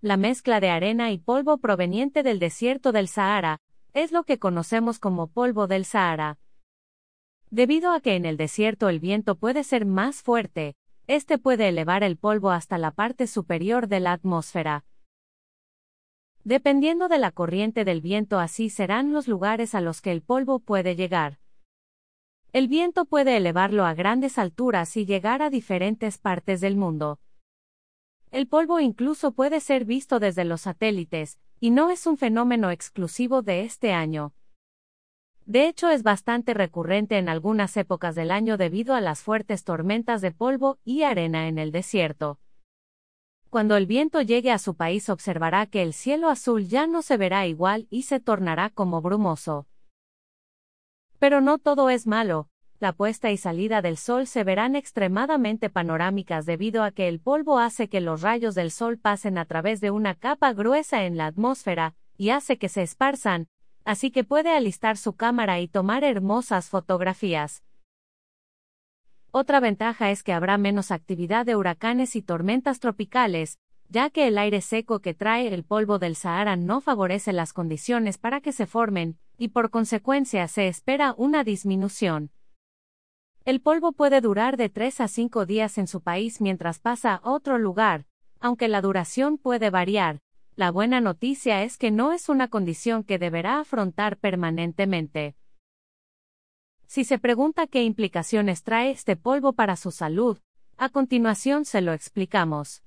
la mezcla de arena y polvo proveniente del desierto del Sahara, es lo que conocemos como polvo del Sahara. Debido a que en el desierto el viento puede ser más fuerte, este puede elevar el polvo hasta la parte superior de la atmósfera. Dependiendo de la corriente del viento así serán los lugares a los que el polvo puede llegar. El viento puede elevarlo a grandes alturas y llegar a diferentes partes del mundo. El polvo incluso puede ser visto desde los satélites, y no es un fenómeno exclusivo de este año. De hecho, es bastante recurrente en algunas épocas del año debido a las fuertes tormentas de polvo y arena en el desierto. Cuando el viento llegue a su país observará que el cielo azul ya no se verá igual y se tornará como brumoso. Pero no todo es malo, la puesta y salida del sol se verán extremadamente panorámicas debido a que el polvo hace que los rayos del sol pasen a través de una capa gruesa en la atmósfera, y hace que se esparzan, así que puede alistar su cámara y tomar hermosas fotografías. Otra ventaja es que habrá menos actividad de huracanes y tormentas tropicales, ya que el aire seco que trae el polvo del Sahara no favorece las condiciones para que se formen, y por consecuencia se espera una disminución. El polvo puede durar de 3 a 5 días en su país mientras pasa a otro lugar, aunque la duración puede variar, la buena noticia es que no es una condición que deberá afrontar permanentemente. Si se pregunta qué implicaciones trae este polvo para su salud, a continuación se lo explicamos.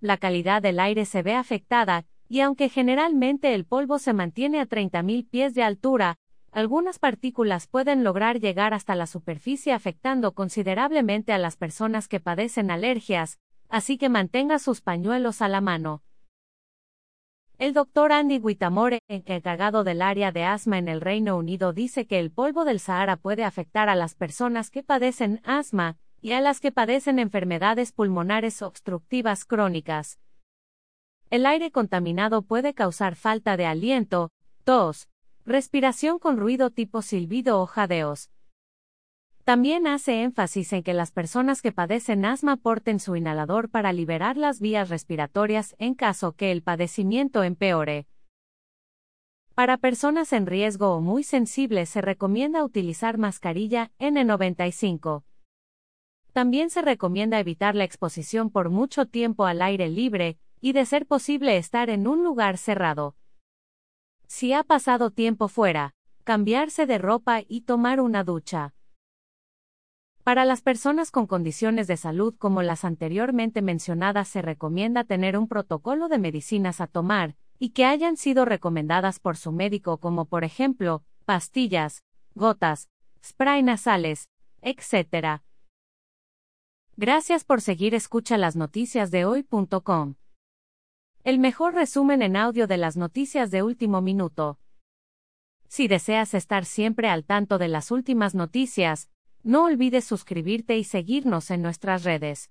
La calidad del aire se ve afectada, y aunque generalmente el polvo se mantiene a 30.000 pies de altura, algunas partículas pueden lograr llegar hasta la superficie afectando considerablemente a las personas que padecen alergias, así que mantenga sus pañuelos a la mano. El doctor Andy Whittamore, encargado del área de asma en el Reino Unido, dice que el polvo del Sahara puede afectar a las personas que padecen asma y a las que padecen enfermedades pulmonares obstructivas crónicas. El aire contaminado puede causar falta de aliento, tos, respiración con ruido tipo silbido o jadeos, también hace énfasis en que las personas que padecen asma porten su inhalador para liberar las vías respiratorias en caso que el padecimiento empeore. Para personas en riesgo o muy sensibles se recomienda utilizar mascarilla N95. También se recomienda evitar la exposición por mucho tiempo al aire libre, y de ser posible estar en un lugar cerrado. Si ha pasado tiempo fuera, cambiarse de ropa y tomar una ducha. Para las personas con condiciones de salud como las anteriormente mencionadas se recomienda tener un protocolo de medicinas a tomar, y que hayan sido recomendadas por su médico como por ejemplo, pastillas, gotas, spray nasales, etc. Gracias por seguir escucha las noticias de hoy.com. El mejor resumen en audio de las noticias de último minuto. Si deseas estar siempre al tanto de las últimas noticias, no olvides suscribirte y seguirnos en nuestras redes.